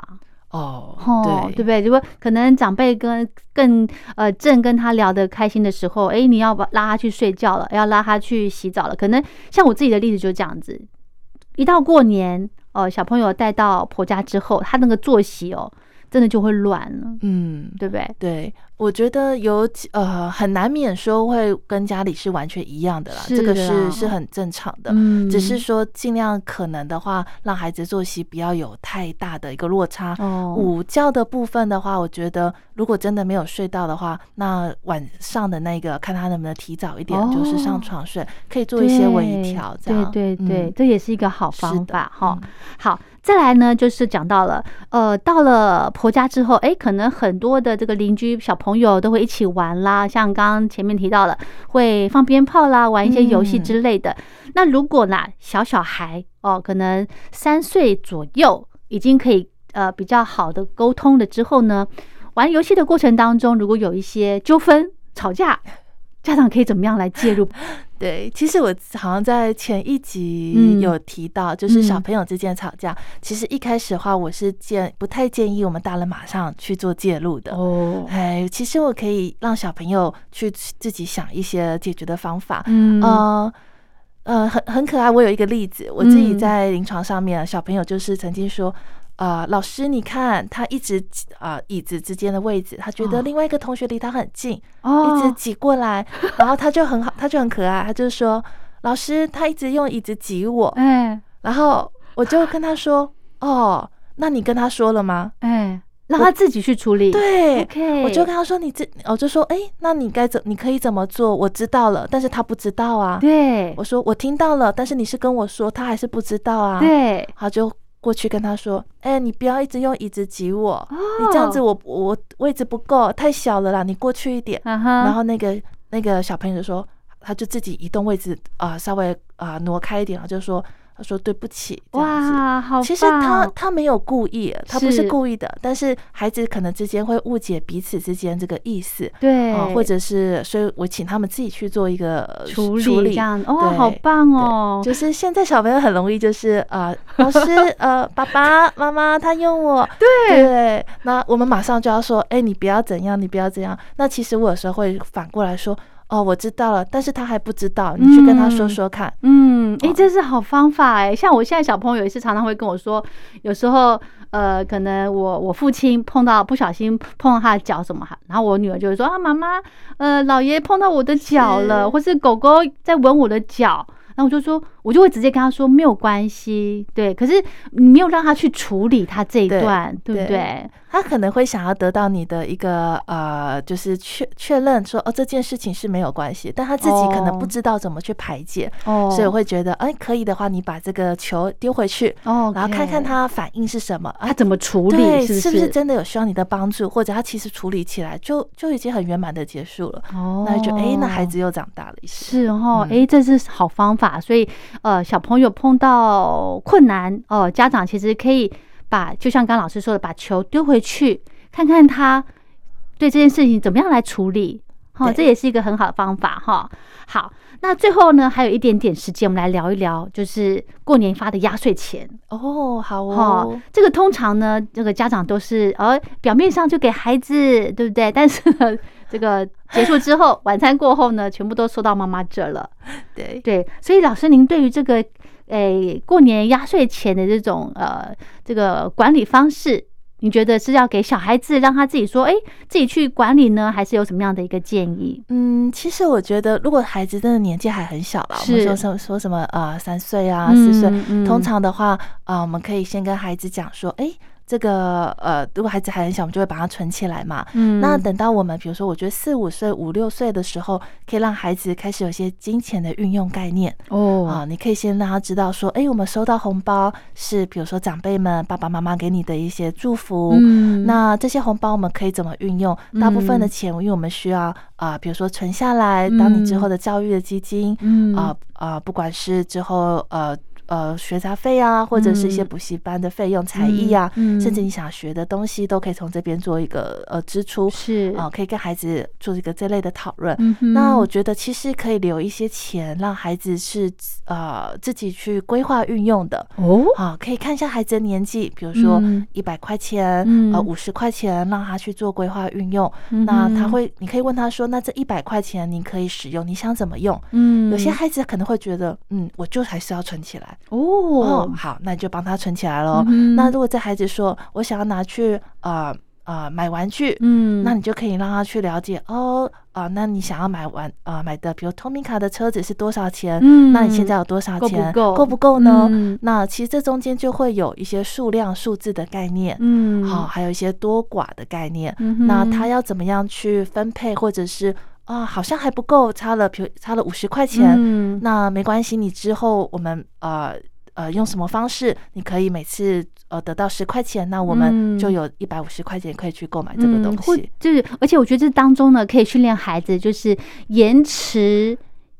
哦，哦，对对不对？如果可能长辈跟更呃正跟他聊得开心的时候，哎，你要把拉他去睡觉了，要拉他去洗澡了，可能像我自己的例子就这样子，一到过年，呃，小朋友带到婆家之后，他那个作息哦，真的就会乱了，嗯，对不对？对，我觉得有几呃很难免说会跟家里是完全一样的啦，是这个是是很正常的。嗯只是说尽量可能的话，让孩子作息不要有太大的一个落差。哦，午觉的部分的话，我觉得如果真的没有睡到的话，那晚上的那个看他能不能提早一点，就是上哦床睡，可以做一些微调，这样。对对对，嗯这也是一个好方法哈。嗯好，再来呢，就是讲到了，呃，到了婆家之后，哎，可能很多的这个邻居小朋朋友都会一起玩啦，像刚刚前面提到了会放鞭炮啦，玩一些游戏之类的。那如果呢，小小孩哦，可能三岁左右已经可以呃比较好的沟通了之后呢，玩游戏的过程当中，如果有一些纠纷、吵架。家长可以怎么样来介入？(laughs) 对，其实我好像在前一集有提到，就是小朋友之间吵架，其实一开始的话，我是建不太建议我们大人马上去做介入的。哦，哎，其实我可以让小朋友去自己想一些解决的方法。嗯，呃，呃，很很可爱。我有一个例子，我自己在临床上面，小朋友就是曾经说。啊，老师，你看他一直啊，椅子之间的位置，他觉得另外一个同学离他很近，一直挤过来，然后他就很好，他就很可爱，他就说，老师，他一直用椅子挤我，哎，然后我就跟他说，哦，那你跟他说了吗？哎，让他自己去处理。对，OK，我就跟他说，你这，我就说，哎，那你该怎，你可以怎么做？我知道了，但是他不知道啊。对，我说我听到了，但是你是跟我说，他还是不知道啊。对，他就。过去跟他说：“哎，你不要一直用椅子挤我，你这样子我我位置不够，太小了啦，你过去一点。”然后那个那个小朋友说，他就自己移动位置啊，稍微啊挪开一点，就说。他说：“对不起。”哇，好！其实他他没有故意，他不是故意的。但是孩子可能之间会误解彼此之间这个意思，对，或者是，所以我请他们自己去做一个处理，这样哦，好棒哦！就是现在小朋友很容易就是呃，老师呃，爸爸妈妈他用我，(laughs) 对对，那我们马上就要说，哎，你不要怎样，你不要怎样。那其实我有时候会反过来说。哦，我知道了，但是他还不知道，你去跟他说说看。嗯，哎，这是好方法哎。像我现在小朋友也是常常会跟我说，有时候呃，可能我我父亲碰到不小心碰到他的脚什么哈，然后我女儿就会说啊，妈妈，呃，老爷碰到我的脚了，或是狗狗在闻我的脚。然后我就说，我就会直接跟他说没有关系，对。可是你没有让他去处理他这一段，对不对？他可能会想要得到你的一个呃，就是确确认说哦，这件事情是没有关系，但他自己可能不知道怎么去排解，哦，所以我会觉得，哎，可以的话，你把这个球丢回去，哦，然后看看他反应是什么，他怎么处理，是不是真的有需要你的帮助，或者他其实处理起来就就已经很圆满的结束了，哦，那就哎，那孩子又长大了一些，是哦，哎，这是好方法，所以呃，小朋友碰到困难哦，家长其实可以。把就像刚老师说的，把球丢回去，看看他对这件事情怎么样来处理。好，这也是一个很好的方法哈。好，那最后呢，还有一点点时间，我们来聊一聊，就是过年发的压岁钱哦。好哦，这个通常呢，这个家长都是呃表面上就给孩子，对不对？但是呢，这个结束之后，(laughs) 晚餐过后呢，全部都收到妈妈这了。对对，所以老师，您对于这个。诶，过年压岁钱的这种呃，这个管理方式，你觉得是要给小孩子让他自己说，哎，自己去管理呢，还是有什么样的一个建议？嗯，其实我觉得，如果孩子真的年纪还很小了，我们说什说什么呃，三岁啊，四岁，通常的话啊，我们可以先跟孩子讲说，哎。这个呃，如果孩子还很小，我们就会把它存起来嘛。嗯，那等到我们比如说，我觉得四五岁、五六岁的时候，可以让孩子开始有些金钱的运用概念。哦，啊，你可以先让他知道说，哎，我们收到红包是比如说长辈们、爸爸妈妈给你的一些祝福。嗯，那这些红包我们可以怎么运用？大部分的钱，因为我们需要啊，比如说存下来，当你之后的教育的基金。嗯，啊啊，不管是之后呃。呃，学杂费啊，或者是一些补习班的费用、才艺啊，甚至你想学的东西，都可以从这边做一个呃支出。是啊，可以跟孩子做一个这类的讨论。那我觉得其实可以留一些钱，让孩子是呃自己去规划运用的。哦，好，可以看一下孩子的年纪，比如说一百块钱，呃，五十块钱，让他去做规划运用。那他会，你可以问他说：“那这一百块钱你可以使用，你想怎么用？”嗯，有些孩子可能会觉得，嗯，我就还是要存起来。哦，好，那你就帮他存起来喽。那如果这孩子说我想要拿去呃呃买玩具，嗯，那你就可以让他去了解哦啊，那你想要买玩啊买的，比如透明卡的车子是多少钱？嗯，那你现在有多少钱？够够不够呢？那其实这中间就会有一些数量数字的概念，嗯，好，还有一些多寡的概念。那他要怎么样去分配，或者是？啊，好像还不够，差了，比如差了五十块钱，那没关系，你之后我们呃呃用什么方式，你可以每次。呃得到十块钱，那我们就有一百五十块钱可以去购买这个东西。就是，而且我觉得这当中呢，可以训练孩子，就是延迟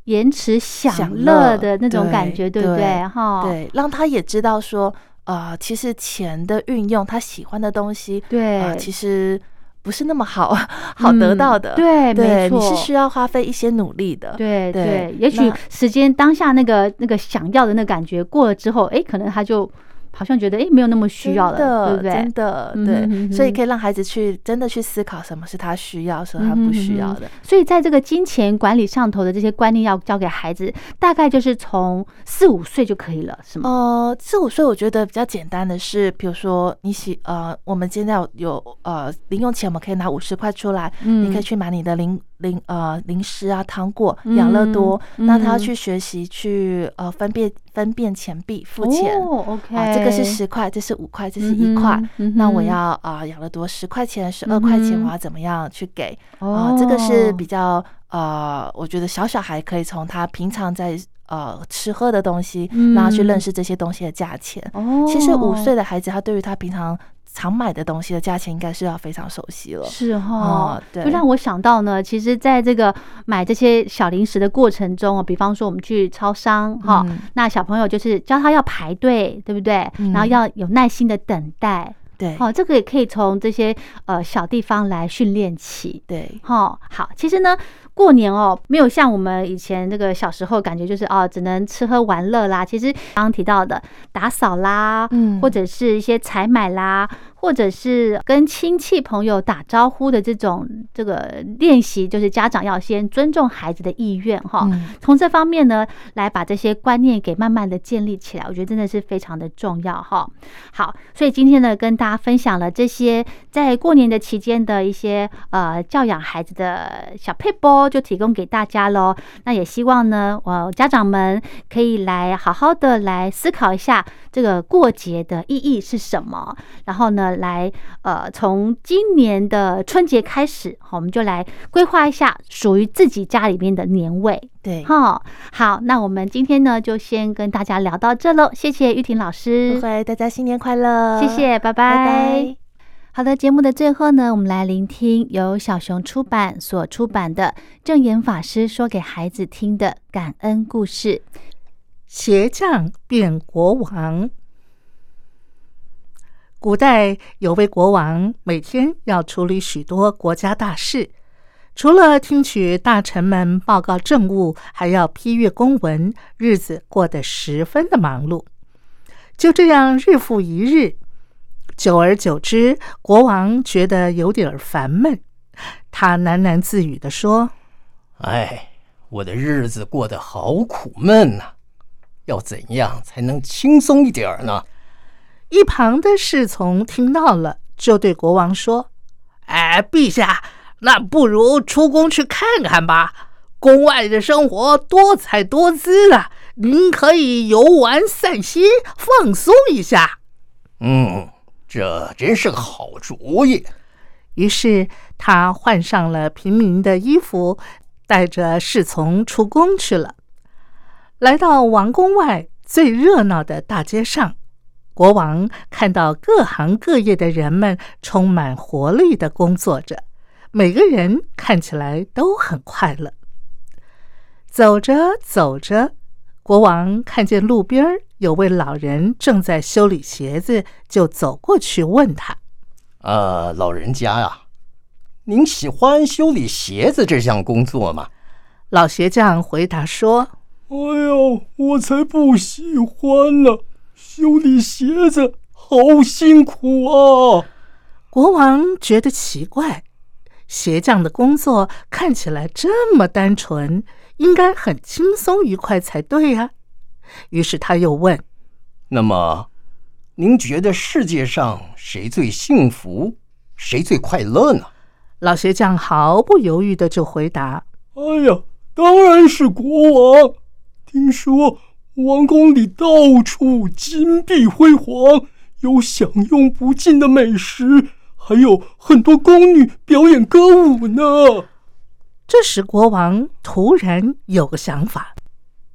延迟享乐的那种感觉，对不对？哈，对，让他也知道说，呃，其实钱的运用，他喜欢的东西，对，其实。不是那么好 (laughs) 好得到的，对，没错，你是需要花费一些努力的，对对。也许时间当下那个那个想要的那感觉过了之后，哎，可能他就。好像觉得哎，没有那么需要了，对不对？真的，对，所以可以让孩子去真的去思考什么是他需要，什么他不需要的。所以在这个金钱管理上头的这些观念要教给孩子，大概就是从四五岁就可以了，是吗？呃，四五岁我觉得比较简单的是，比如说你喜呃，我们现在有呃零用钱，我们可以拿五十块出来，嗯，你可以去买你的零。零呃零食啊糖果养乐多，那他要去学习去呃分辨分辨钱币付钱，OK。啊这个是十块，这是五块，这是一块，那我要啊养乐多十块钱十二块钱，我要怎么样去给？啊？这个是比较呃，我觉得小小孩可以从他平常在呃吃喝的东西，然后去认识这些东西的价钱。其实五岁的孩子，他对于他平常。常买的东西的价钱应该是要非常熟悉了，是哈，对，就让我想到呢，其实在这个买这些小零食的过程中比方说我们去超商哈，那小朋友就是教他要排队，对不对？然后要有耐心的等待，对，好，这个也可以从这些呃小地方来训练起，对，哦，好，其实呢。过年哦，没有像我们以前那个小时候感觉，就是哦，只能吃喝玩乐啦。其实刚刚提到的打扫啦，嗯，或者是一些采买啦。或者是跟亲戚朋友打招呼的这种这个练习，就是家长要先尊重孩子的意愿哈。从这方面呢，来把这些观念给慢慢的建立起来，我觉得真的是非常的重要哈。好，所以今天呢，跟大家分享了这些在过年的期间的一些呃教养孩子的小配波，就提供给大家喽。那也希望呢，我家长们可以来好好的来思考一下这个过节的意义是什么，然后呢。来，呃，从今年的春节开始，好，我们就来规划一下属于自己家里面的年味。对，哈，好，那我们今天呢，就先跟大家聊到这喽。谢谢玉婷老师，不会，大家新年快乐，谢谢，拜拜。好的，节目的最后呢，我们来聆听由小熊出版所出版的正言法师说给孩子听的感恩故事：鞋匠变国王。古代有位国王，每天要处理许多国家大事，除了听取大臣们报告政务，还要批阅公文，日子过得十分的忙碌。就这样日复一日，久而久之，国王觉得有点烦闷，他喃喃自语的说：“哎，我的日子过得好苦闷呐，要怎样才能轻松一点呢？”一旁的侍从听到了，就对国王说：“哎，陛下，那不如出宫去看看吧。宫外的生活多彩多姿啊，您可以游玩散心，放松一下。”嗯，这真是个好主意。于是他换上了平民的衣服，带着侍从出宫去了。来到王宫外最热闹的大街上。国王看到各行各业的人们充满活力的工作着，每个人看起来都很快乐。走着走着，国王看见路边有位老人正在修理鞋子，就走过去问他：“呃，老人家呀，您喜欢修理鞋子这项工作吗？”老鞋匠回答说：“哎呦，我才不喜欢呢。”修理鞋子好辛苦啊！国王觉得奇怪，鞋匠的工作看起来这么单纯，应该很轻松愉快才对呀。于是他又问：“那么，您觉得世界上谁最幸福，谁最快乐呢？”老鞋匠毫不犹豫的就回答：“哎呀，当然是国王。听说。”王宫里到处金碧辉煌，有享用不尽的美食，还有很多宫女表演歌舞呢。这时，国王突然有个想法：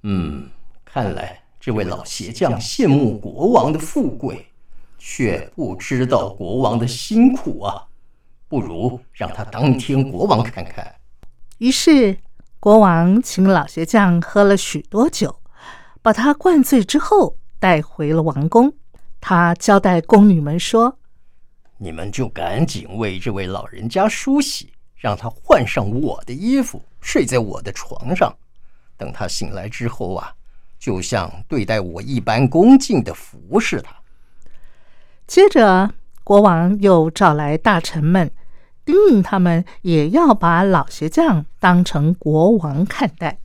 嗯，看来这位老鞋匠羡慕国王的富贵，却不知道国王的辛苦啊！不如让他当天国王看看。于是，国王请老鞋匠喝了许多酒，把他灌醉之后带回了王宫。他交代宫女们说：“你们就赶紧为这位老人家梳洗，让他换上我的衣服，睡在我的床上。等他醒来之后啊，就像对待我一般恭敬的服侍他。”接着，国王又召来大臣们，叮咛他们也要把老鞋匠当成国王看待。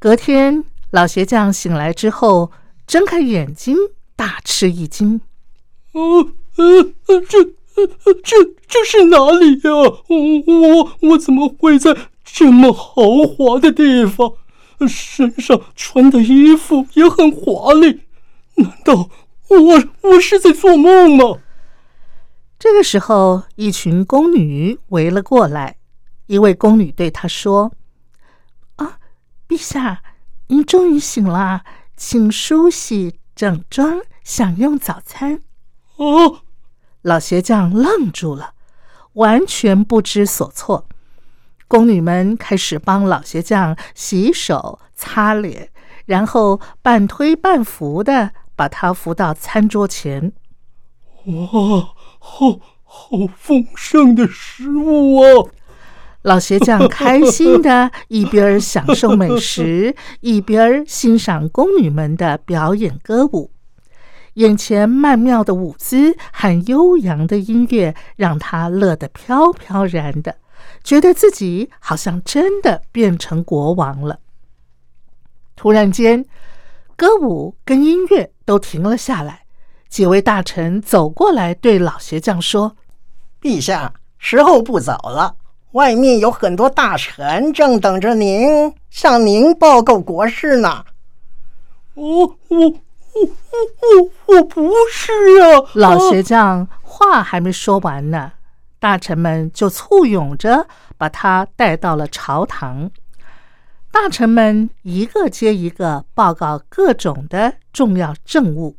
隔天，老鞋匠醒来之后，睁开眼睛。大吃一惊，哦这这这是哪里呀？我我我怎么会在这么豪华的地方？身上穿的衣服也很华丽，难道我我是在做梦吗？这个时候，一群宫女围了过来，一位宫女对他说：“啊，陛下，您终于醒了，请梳洗。”整装享用早餐。哦，老鞋匠愣住了，完全不知所措。宫女们开始帮老鞋匠洗手、擦脸，然后半推半扶的把他扶到餐桌前。哇，好好丰盛的食物啊！老鞋匠开心的 (laughs) 一边享受美食，(laughs) 一边欣赏宫女们的表演歌舞。眼前曼妙的舞姿和悠扬的音乐，让他乐得飘飘然的，觉得自己好像真的变成国王了。突然间，歌舞跟音乐都停了下来，几位大臣走过来，对老鞋匠说：“陛下，时候不早了。”外面有很多大臣正等着您向您报告国事呢。我我我我我我不是啊！老学匠话还没说完呢，大臣们就簇拥着把他带到了朝堂。大臣们一个接一个报告各种的重要政务，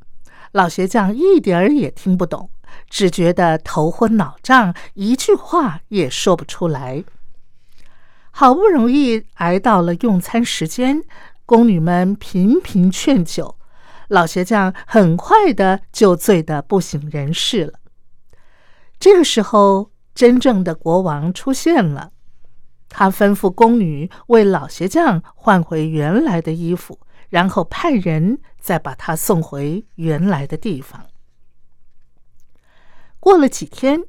老学匠一点儿也听不懂。只觉得头昏脑胀，一句话也说不出来。好不容易挨到了用餐时间，宫女们频频劝酒，老鞋匠很快的就醉得不省人事了。这个时候，真正的国王出现了，他吩咐宫女为老鞋匠换回原来的衣服，然后派人再把他送回原来的地方。过了几天，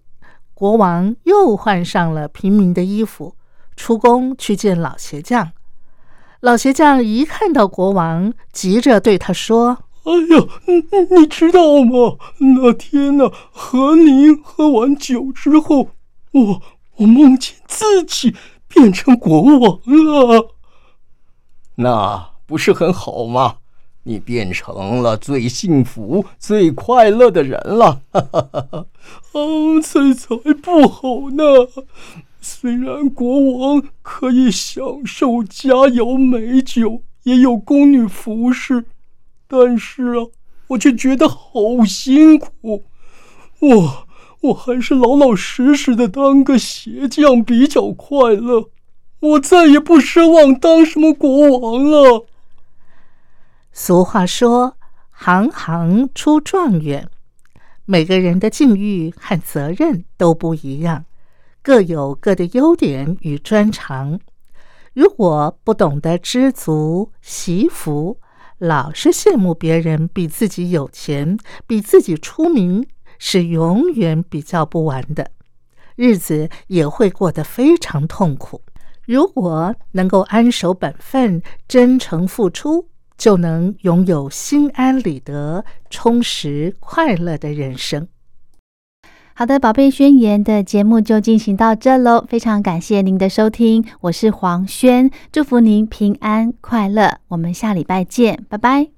国王又换上了平民的衣服，出宫去见老鞋匠。老鞋匠一看到国王，急着对他说：“哎呀，你你知道吗？那天呢，和您喝完酒之后，我我梦见自己变成国王了。那不是很好吗？”你变成了最幸福、最快乐的人了，哈哈哈哈！嗯，这才不好呢。虽然国王可以享受佳肴美酒，也有宫女服侍，但是啊，我却觉得好辛苦。我我还是老老实实的当个鞋匠比较快乐。我再也不奢望当什么国王了。俗话说：“行行出状元。”每个人的境遇和责任都不一样，各有各的优点与专长。如果不懂得知足惜福，老是羡慕别人比自己有钱、比自己出名，是永远比较不完的，日子也会过得非常痛苦。如果能够安守本分、真诚付出。就能拥有心安理得、充实快乐的人生。好的，宝贝宣言的节目就进行到这喽，非常感谢您的收听，我是黄轩，祝福您平安快乐，我们下礼拜见，拜拜。